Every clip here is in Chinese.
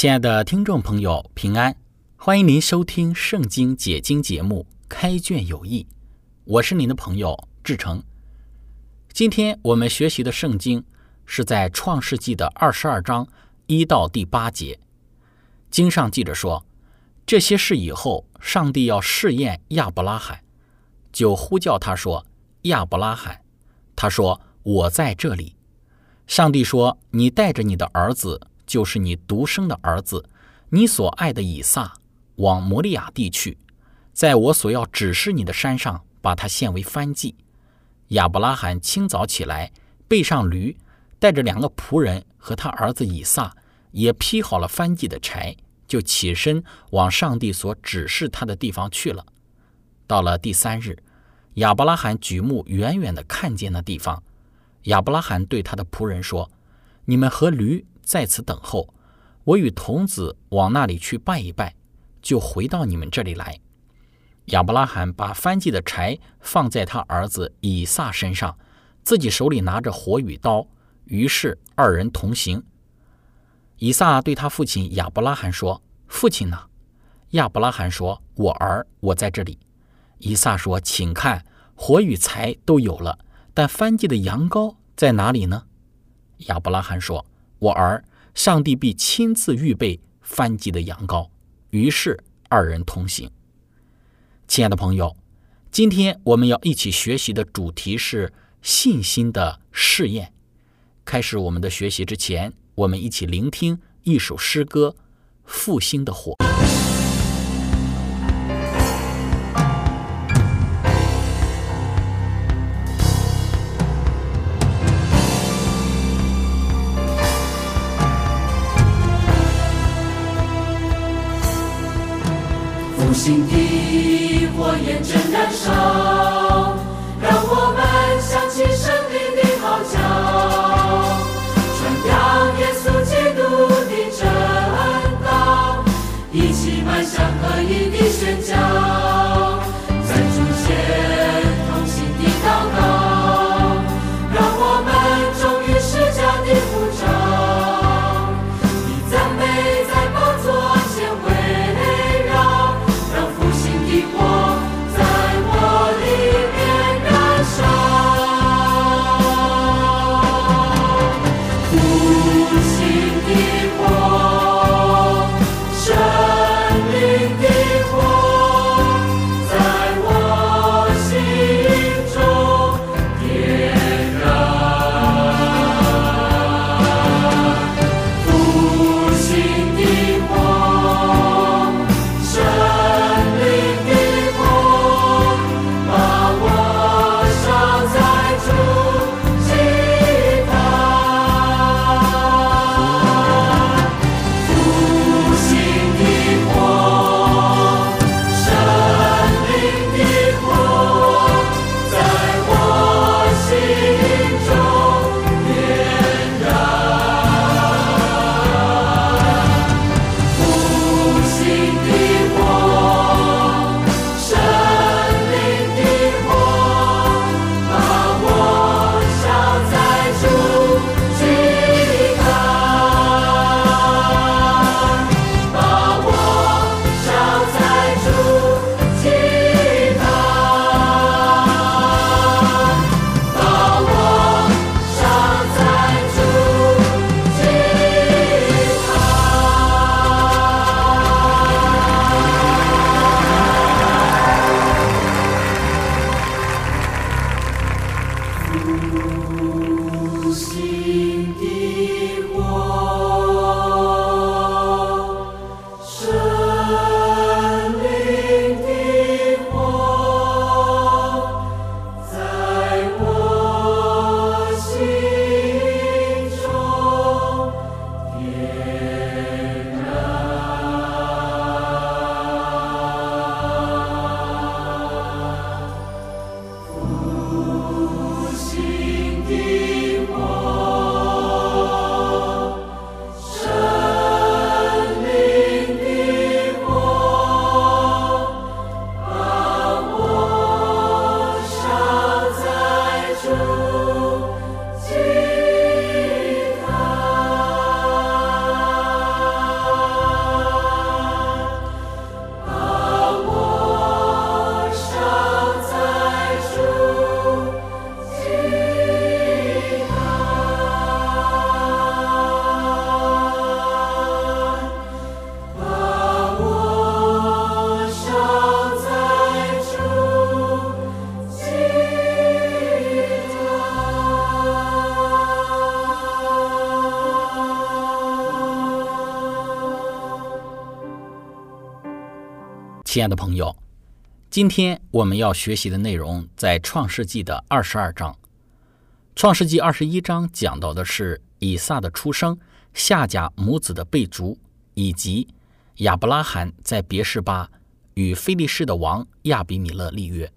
亲爱的听众朋友，平安！欢迎您收听《圣经解经》节目《开卷有益》，我是您的朋友志成。今天我们学习的圣经是在创世纪的二十二章一到第八节。经上记着说，这些事以后，上帝要试验亚伯拉罕，就呼叫他说：“亚伯拉罕。”他说：“我在这里。”上帝说：“你带着你的儿子。”就是你独生的儿子，你所爱的以撒，往摩利亚地去，在我所要指示你的山上，把他献为燔祭。亚伯拉罕清早起来，背上驴，带着两个仆人和他儿子以撒，也劈好了燔祭的柴，就起身往上帝所指示他的地方去了。到了第三日，亚伯拉罕举目远远地看见那地方，亚伯拉罕对他的仆人说：“你们和驴。”在此等候，我与童子往那里去拜一拜，就回到你们这里来。亚伯拉罕把翻祭的柴放在他儿子以撒身上，自己手里拿着火与刀，于是二人同行。以撒对他父亲亚伯拉罕说：“父亲呢？”亚伯拉罕说：“我儿，我在这里。”以撒说：“请看，火与柴都有了，但翻祭的羊羔在哪里呢？”亚伯拉罕说。我儿，上帝必亲自预备翻祭的羊羔。于是二人同行。亲爱的朋友，今天我们要一起学习的主题是信心的试验。开始我们的学习之前，我们一起聆听一首诗歌《复兴的火》。心底火焰正燃烧，亲爱的朋友，今天我们要学习的内容在《创世纪》的二十二章。《创世纪》二十一章讲到的是以撒的出生、夏甲母子的被逐，以及亚伯拉罕在别是巴与非利士的王亚比米勒立约。《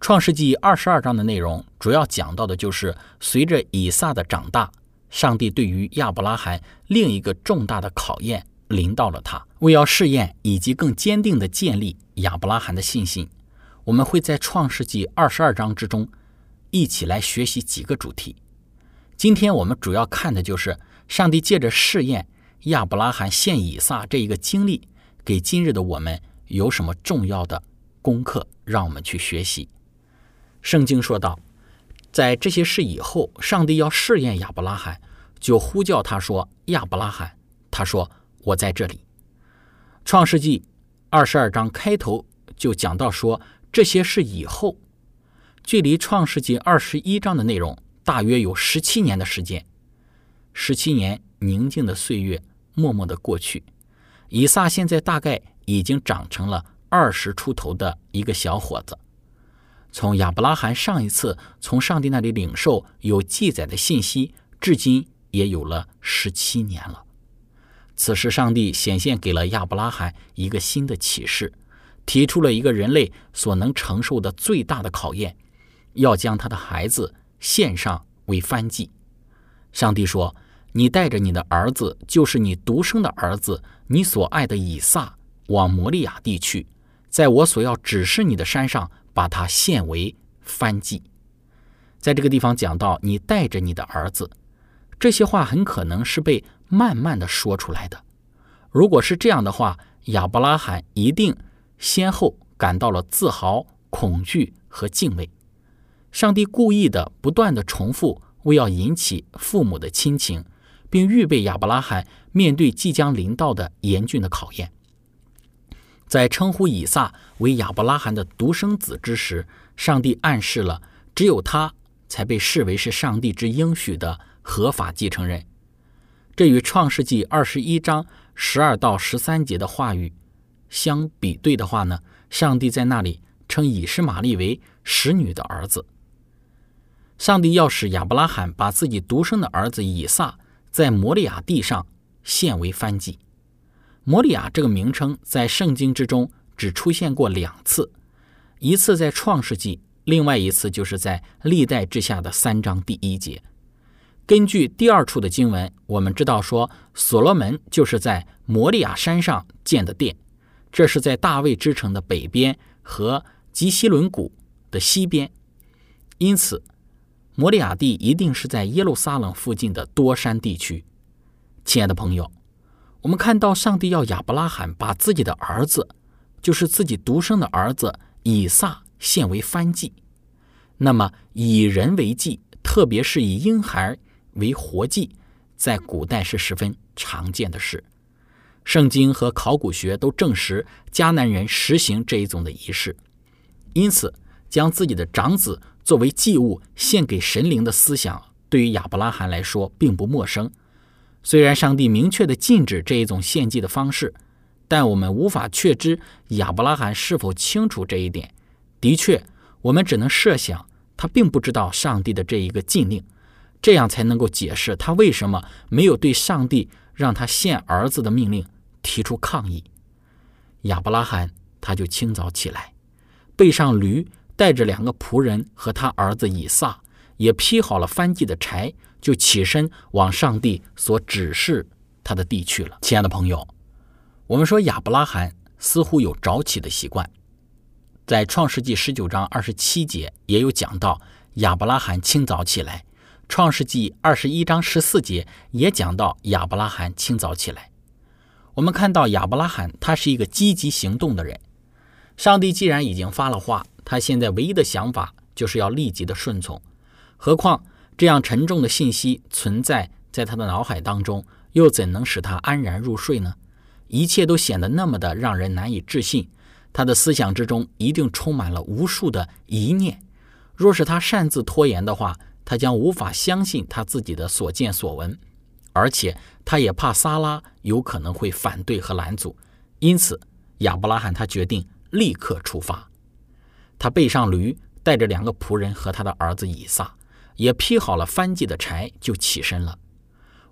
创世纪》二十二章的内容主要讲到的就是随着以撒的长大，上帝对于亚伯拉罕另一个重大的考验。临到了他，为要试验以及更坚定地建立亚伯拉罕的信心，我们会在创世纪二十二章之中一起来学习几个主题。今天我们主要看的就是上帝借着试验亚伯拉罕献以撒这一个经历，给今日的我们有什么重要的功课，让我们去学习。圣经说道，在这些事以后，上帝要试验亚伯拉罕，就呼叫他说：“亚伯拉罕。”他说。我在这里，《创世纪》二十二章开头就讲到说，这些是以后，距离《创世纪》二十一章的内容大约有十七年的时间。十七年宁静的岁月默默的过去，以撒现在大概已经长成了二十出头的一个小伙子。从亚伯拉罕上一次从上帝那里领受有记载的信息，至今也有了十七年了。此时，上帝显现给了亚伯拉罕一个新的启示，提出了一个人类所能承受的最大的考验，要将他的孩子献上为燔祭。上帝说：“你带着你的儿子，就是你独生的儿子，你所爱的以撒，往摩利亚地去，在我所要指示你的山上，把他献为燔祭。”在这个地方讲到，你带着你的儿子，这些话很可能是被。慢慢的说出来的。如果是这样的话，亚伯拉罕一定先后感到了自豪、恐惧和敬畏。上帝故意的不断的重复，为要引起父母的亲情，并预备亚伯拉罕面对即将临到的严峻的考验。在称呼以撒为亚伯拉罕的独生子之时，上帝暗示了只有他才被视为是上帝之应许的合法继承人。这与创世纪二十一章十二到十三节的话语相比对的话呢，上帝在那里称以实玛利为使女的儿子。上帝要使亚伯拉罕把自己独生的儿子以撒在摩利亚地上献为燔祭。摩利亚这个名称在圣经之中只出现过两次，一次在创世纪，另外一次就是在历代之下的三章第一节。根据第二处的经文，我们知道说，所罗门就是在摩利亚山上建的殿，这是在大卫之城的北边和吉西伦谷的西边，因此，摩利亚地一定是在耶路撒冷附近的多山地区。亲爱的朋友，我们看到上帝要亚伯拉罕把自己的儿子，就是自己独生的儿子以撒献为燔祭，那么以人为祭，特别是以婴孩。为活祭，在古代是十分常见的事。圣经和考古学都证实迦南人实行这一种的仪式，因此将自己的长子作为祭物献给神灵的思想，对于亚伯拉罕来说并不陌生。虽然上帝明确的禁止这一种献祭的方式，但我们无法确知亚伯拉罕是否清楚这一点。的确，我们只能设想他并不知道上帝的这一个禁令。这样才能够解释他为什么没有对上帝让他献儿子的命令提出抗议。亚伯拉罕他就清早起来，背上驴，带着两个仆人和他儿子以撒，也劈好了翻祭的柴，就起身往上帝所指示他的地去了。亲爱的朋友，我们说亚伯拉罕似乎有早起的习惯，在创世纪十九章二十七节也有讲到亚伯拉罕清早起来。创世纪二十一章十四节也讲到亚伯拉罕清早起来。我们看到亚伯拉罕他是一个积极行动的人。上帝既然已经发了话，他现在唯一的想法就是要立即的顺从。何况这样沉重的信息存在在他的脑海当中，又怎能使他安然入睡呢？一切都显得那么的让人难以置信。他的思想之中一定充满了无数的疑念。若是他擅自拖延的话，他将无法相信他自己的所见所闻，而且他也怕萨拉有可能会反对和拦阻，因此亚伯拉罕他决定立刻出发。他背上驴，带着两个仆人和他的儿子以撒，也劈好了翻祭的柴，就起身了。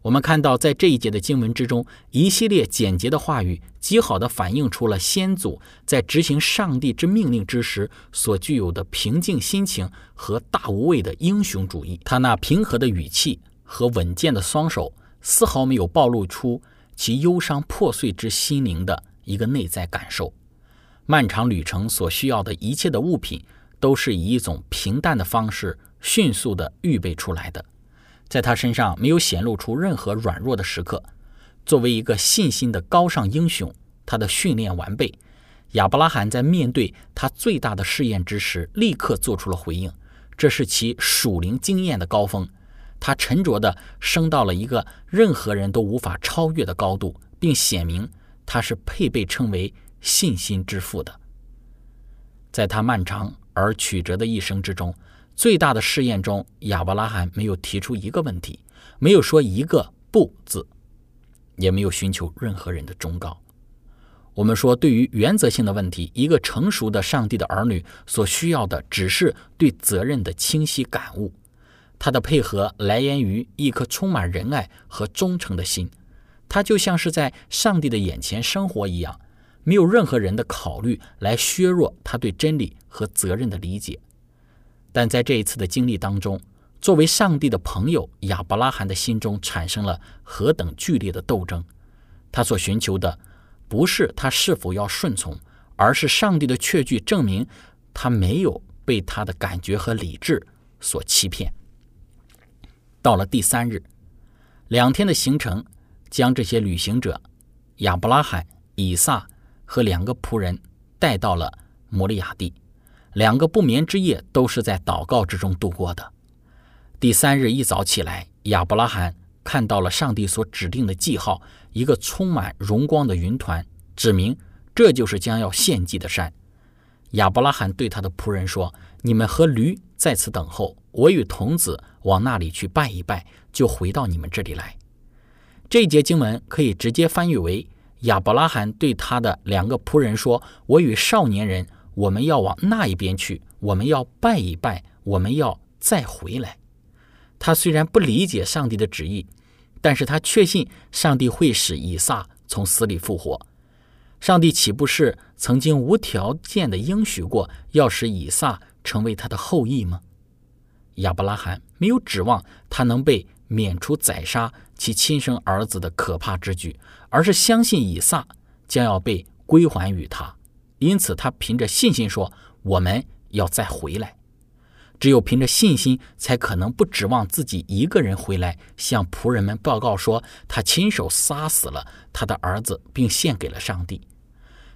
我们看到，在这一节的经文之中，一系列简洁的话语，极好的反映出了先祖在执行上帝之命令之时所具有的平静心情和大无畏的英雄主义。他那平和的语气和稳健的双手，丝毫没有暴露出其忧伤破碎之心灵的一个内在感受。漫长旅程所需要的一切的物品，都是以一种平淡的方式迅速的预备出来的。在他身上没有显露出任何软弱的时刻。作为一个信心的高尚英雄，他的训练完备。亚伯拉罕在面对他最大的试验之时，立刻做出了回应。这是其属灵经验的高峰。他沉着地升到了一个任何人都无法超越的高度，并显明他是配被称为信心之父的。在他漫长而曲折的一生之中。最大的试验中，亚伯拉罕没有提出一个问题，没有说一个不字，也没有寻求任何人的忠告。我们说，对于原则性的问题，一个成熟的上帝的儿女所需要的，只是对责任的清晰感悟。他的配合来源于一颗充满仁爱和忠诚的心，他就像是在上帝的眼前生活一样，没有任何人的考虑来削弱他对真理和责任的理解。但在这一次的经历当中，作为上帝的朋友，亚伯拉罕的心中产生了何等剧烈的斗争。他所寻求的不是他是否要顺从，而是上帝的确据证明他没有被他的感觉和理智所欺骗。到了第三日，两天的行程将这些旅行者亚伯拉罕、以撒和两个仆人带到了摩利亚地。两个不眠之夜都是在祷告之中度过的。第三日一早起来，亚伯拉罕看到了上帝所指定的记号，一个充满荣光的云团，指明这就是将要献祭的山。亚伯拉罕对他的仆人说：“你们和驴在此等候，我与童子往那里去拜一拜，就回到你们这里来。”这一节经文可以直接翻译为：亚伯拉罕对他的两个仆人说：“我与少年人。”我们要往那一边去，我们要拜一拜，我们要再回来。他虽然不理解上帝的旨意，但是他确信上帝会使以撒从死里复活。上帝岂不是曾经无条件的应许过要使以撒成为他的后裔吗？亚伯拉罕没有指望他能被免除宰杀其亲生儿子的可怕之举，而是相信以撒将要被归还于他。因此，他凭着信心说：“我们要再回来。只有凭着信心，才可能不指望自己一个人回来，向仆人们报告说他亲手杀死了他的儿子，并献给了上帝。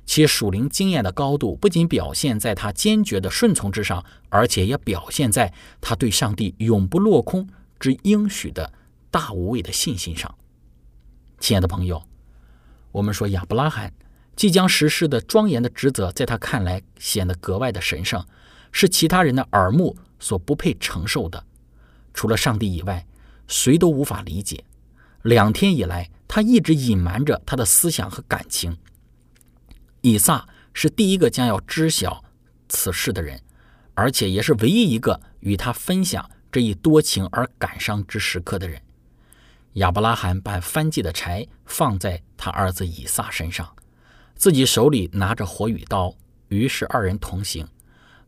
其属灵经验的高度，不仅表现在他坚决的顺从之上，而且也表现在他对上帝永不落空之应许的大无畏的信心上。亲爱的朋友，我们说亚伯拉罕。即将实施的庄严的职责，在他看来显得格外的神圣，是其他人的耳目所不配承受的。除了上帝以外，谁都无法理解。两天以来，他一直隐瞒着他的思想和感情。以撒是第一个将要知晓此事的人，而且也是唯一一个与他分享这一多情而感伤之时刻的人。亚伯拉罕把翻祭的柴放在他儿子以撒身上。自己手里拿着火与刀，于是二人同行。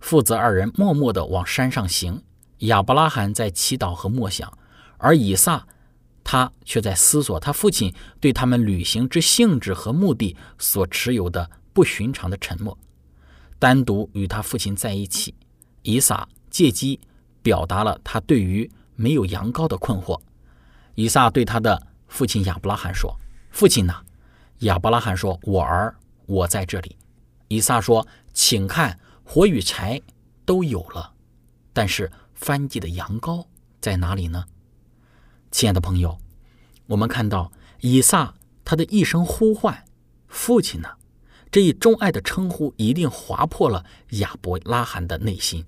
父子二人默默地往山上行。亚伯拉罕在祈祷和默想，而以撒他却在思索他父亲对他们旅行之性质和目的所持有的不寻常的沉默。单独与他父亲在一起，以撒借机表达了他对于没有羊羔的困惑。以撒对他的父亲亚伯拉罕说：“父亲呐。”亚伯拉罕说：“我儿，我在这里。”以撒说：“请看，火与柴都有了，但是翻祭的羊羔在哪里呢？”亲爱的朋友，我们看到以撒他的一声呼唤：“父亲呢？”这一钟爱的称呼一定划破了亚伯拉罕的内心。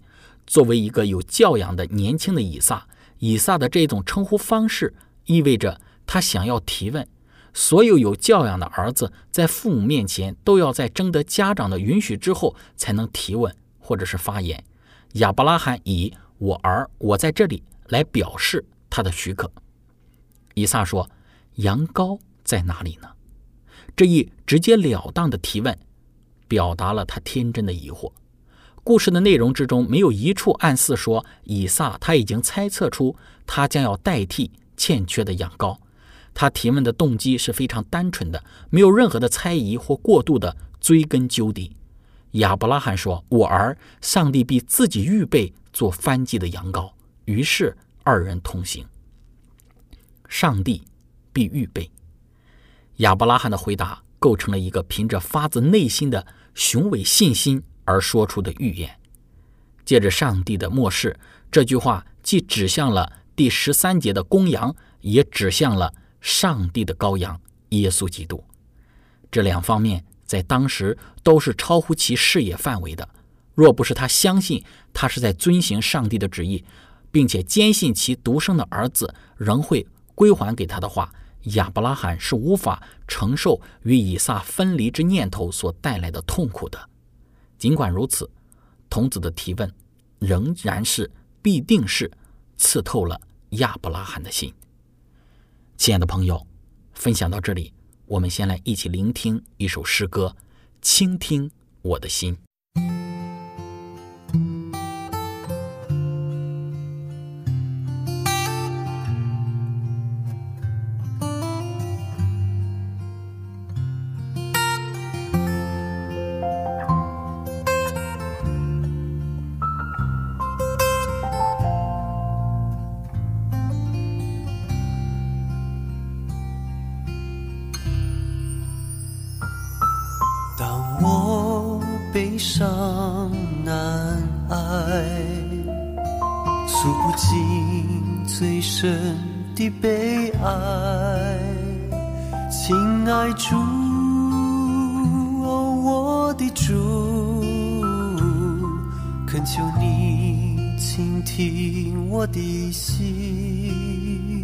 作为一个有教养的年轻的以撒，以撒的这种称呼方式意味着他想要提问。所有有教养的儿子在父母面前都要在征得家长的允许之后才能提问或者是发言。亚伯拉罕以“我儿，我在这里”来表示他的许可。以撒说：“羊羔在哪里呢？”这一直截了当的提问，表达了他天真的疑惑。故事的内容之中没有一处暗示说以撒他已经猜测出他将要代替欠缺的羊羔。他提问的动机是非常单纯的，没有任何的猜疑或过度的追根究底。亚伯拉罕说：“我儿，上帝必自己预备做翻祭的羊羔。”于是二人同行。上帝必预备。亚伯拉罕的回答构成了一个凭着发自内心的雄伟信心而说出的预言。借着上帝的漠视，这句话既指向了第十三节的公羊，也指向了。上帝的羔羊耶稣基督，这两方面在当时都是超乎其视野范围的。若不是他相信他是在遵行上帝的旨意，并且坚信其独生的儿子仍会归还给他的话，亚伯拉罕是无法承受与以撒分离之念头所带来的痛苦的。尽管如此，童子的提问仍然是必定是刺透了亚伯拉罕的心。亲爱的朋友，分享到这里，我们先来一起聆听一首诗歌，倾听我的心。求你倾听我的心。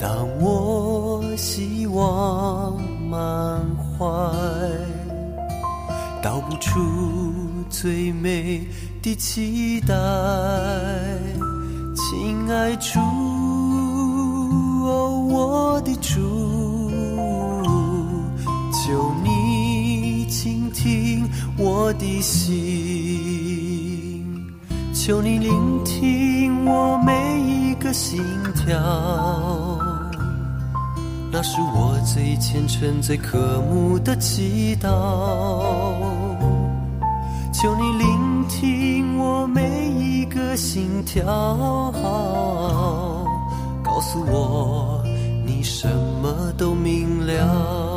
当我希望满怀，道不出最美的期待，亲爱主。我的主，求你倾听我的心，求你聆听我每一个心跳，那是我最虔诚、最渴慕的祈祷。求你聆听我每一个心跳，告诉我你。什么都明了。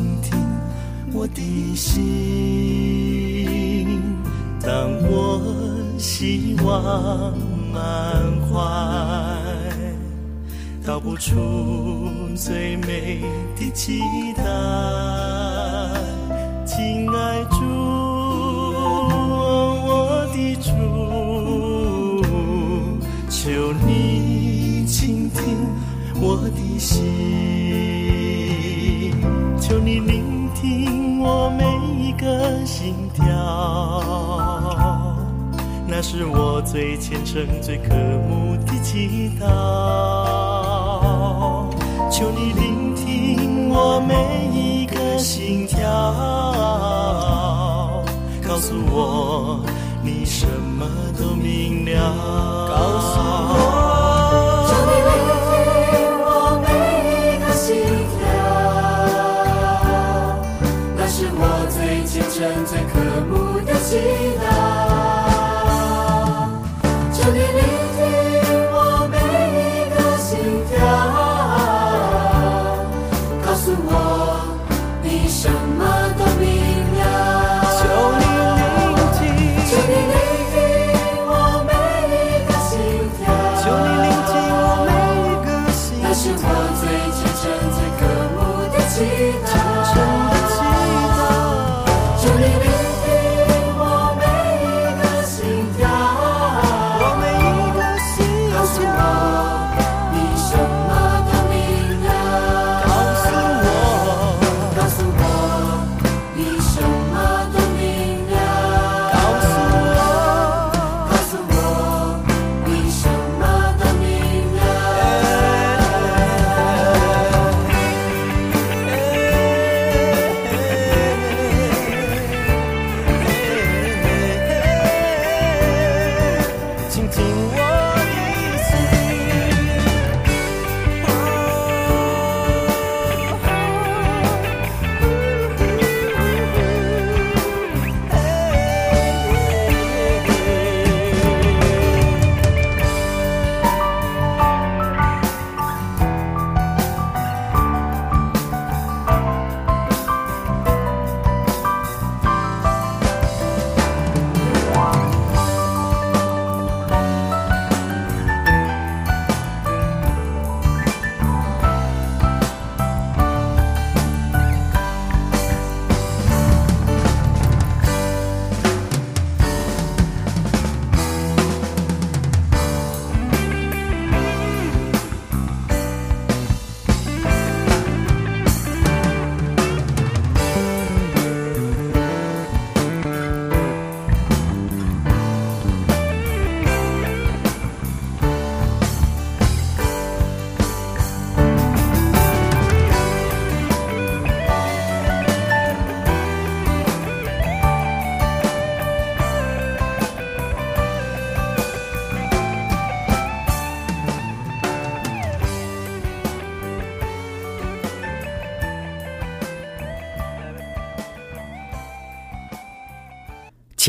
倾听我的心。当我希望满怀，道不出最美的期待。亲爱主，我的主，求你倾听我的心，你聆听我每一个心跳，那是我最虔诚、最渴慕的祈祷。求你聆听我每一个。心跳，告诉我你什么都明了。告诉我，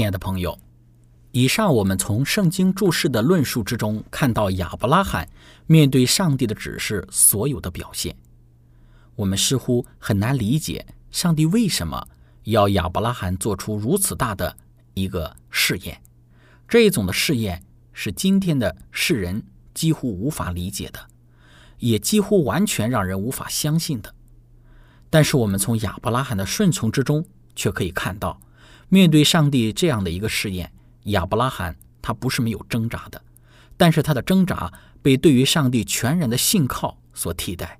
亲爱的朋友，以上我们从圣经注释的论述之中看到亚伯拉罕面对上帝的指示所有的表现。我们似乎很难理解上帝为什么要亚伯拉罕做出如此大的一个试验。这一种的试验是今天的世人几乎无法理解的，也几乎完全让人无法相信的。但是我们从亚伯拉罕的顺从之中，却可以看到。面对上帝这样的一个试验，亚伯拉罕他不是没有挣扎的，但是他的挣扎被对于上帝全然的信靠所替代。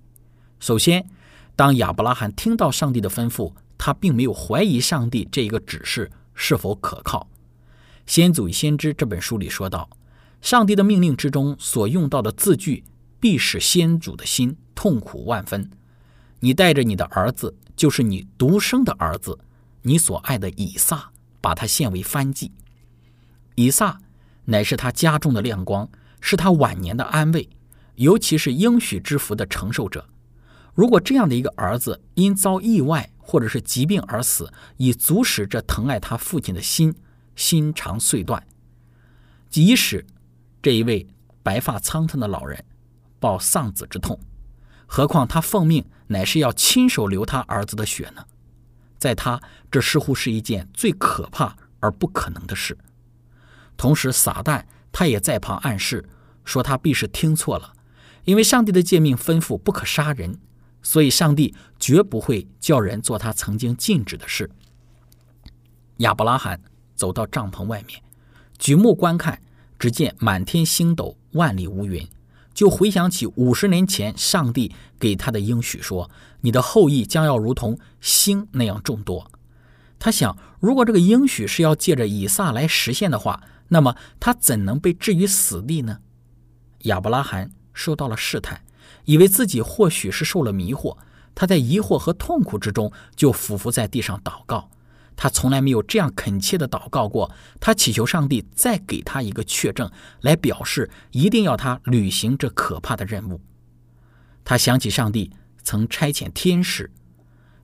首先，当亚伯拉罕听到上帝的吩咐，他并没有怀疑上帝这一个指示是否可靠。《先祖与先知》这本书里说到，上帝的命令之中所用到的字句，必使先祖的心痛苦万分。你带着你的儿子，就是你独生的儿子。你所爱的以撒，把他献为燔祭。以撒乃是他家中的亮光，是他晚年的安慰，尤其是应许之福的承受者。如果这样的一个儿子因遭意外或者是疾病而死，已足使这疼爱他父亲的心心肠碎断。即使这一位白发苍苍的老人抱丧子之痛，何况他奉命乃是要亲手流他儿子的血呢？在他，这似乎是一件最可怕而不可能的事。同时，撒旦他也在旁暗示说，他必是听错了，因为上帝的诫命吩咐不可杀人，所以上帝绝不会叫人做他曾经禁止的事。亚伯拉罕走到帐篷外面，举目观看，只见满天星斗，万里无云。就回想起五十年前上帝给他的应许，说：“你的后裔将要如同星那样众多。”他想，如果这个应许是要借着以撒来实现的话，那么他怎能被置于死地呢？亚伯拉罕受到了试探，以为自己或许是受了迷惑，他在疑惑和痛苦之中就俯伏在地上祷告。他从来没有这样恳切的祷告过。他祈求上帝再给他一个确证，来表示一定要他履行这可怕的任务。他想起上帝曾差遣天使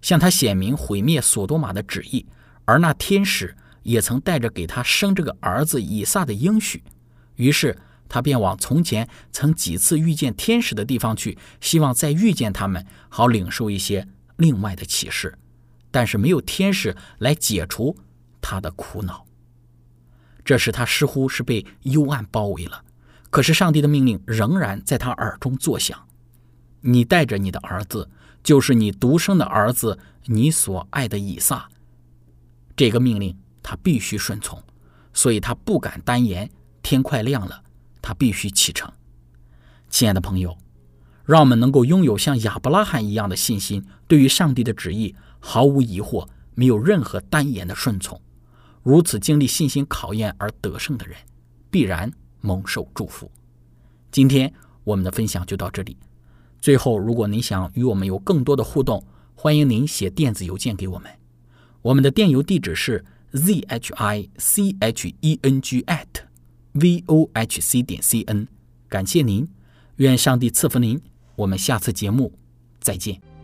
向他显明毁灭索多玛的旨意，而那天使也曾带着给他生这个儿子以撒的应许。于是他便往从前曾几次遇见天使的地方去，希望再遇见他们，好领受一些另外的启示。但是没有天使来解除他的苦恼，这时他似乎是被幽暗包围了。可是上帝的命令仍然在他耳中作响：“你带着你的儿子，就是你独生的儿子，你所爱的以撒。”这个命令他必须顺从，所以他不敢单言。天快亮了，他必须启程。亲爱的朋友，让我们能够拥有像亚伯拉罕一样的信心，对于上帝的旨意。毫无疑惑，没有任何单言的顺从，如此经历信心考验而得胜的人，必然蒙受祝福。今天我们的分享就到这里。最后，如果您想与我们有更多的互动，欢迎您写电子邮件给我们。我们的电邮地址是 z h i c h e n g at v o h c 点 c n。感谢您，愿上帝赐福您。我们下次节目再见。